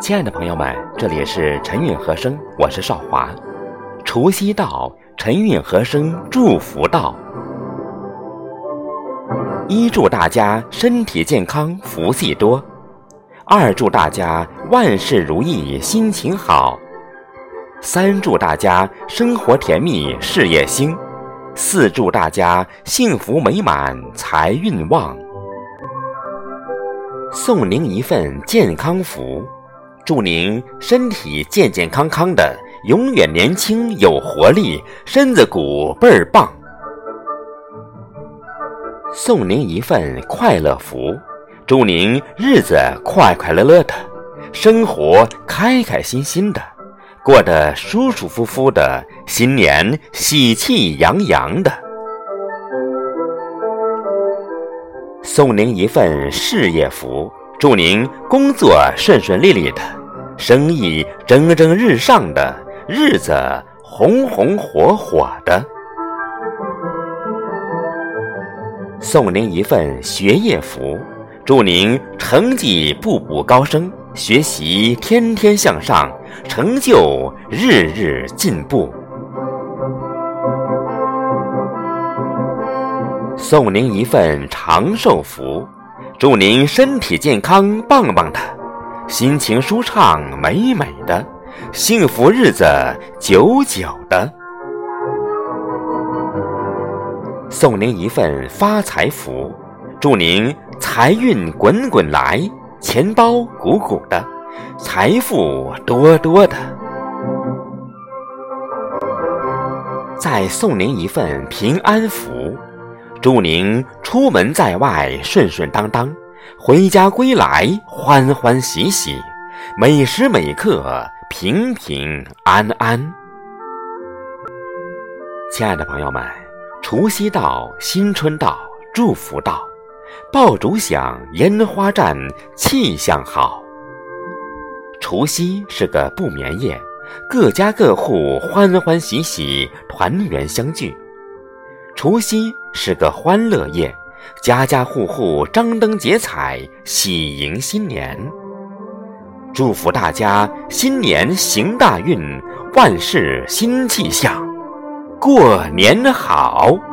亲爱的朋友们，这里是陈韵和声，我是少华。除夕到，陈韵和声祝福到。一祝大家身体健康，福气多；二祝大家万事如意，心情好；三祝大家生活甜蜜，事业兴；四祝大家幸福美满，财运旺。送您一份健康福。祝您身体健健康康的，永远年轻有活力，身子骨倍儿棒。送您一份快乐福，祝您日子快快乐乐的，生活开开心心的，过得舒舒服服的，新年喜气洋洋的。送您一份事业福。祝您工作顺顺利利的，生意蒸蒸日上的，日子红红火火的。送您一份学业福，祝您成绩步步高升，学习天天向上，成就日日进步。送您一份长寿福。祝您身体健康，棒棒的，心情舒畅，美美的，幸福日子久久的。送您一份发财福，祝您财运滚滚来，钱包鼓鼓的，财富多多的。再送您一份平安福。祝您出门在外顺顺当当，回家归来欢欢喜喜，每时每刻平平安安。亲爱的朋友们，除夕到，新春到，祝福到，爆竹响，烟花绽，气象好。除夕是个不眠夜，各家各户欢欢喜喜，团圆相聚。除夕是个欢乐夜，家家户户张灯结彩，喜迎新年。祝福大家新年行大运，万事新气象，过年好。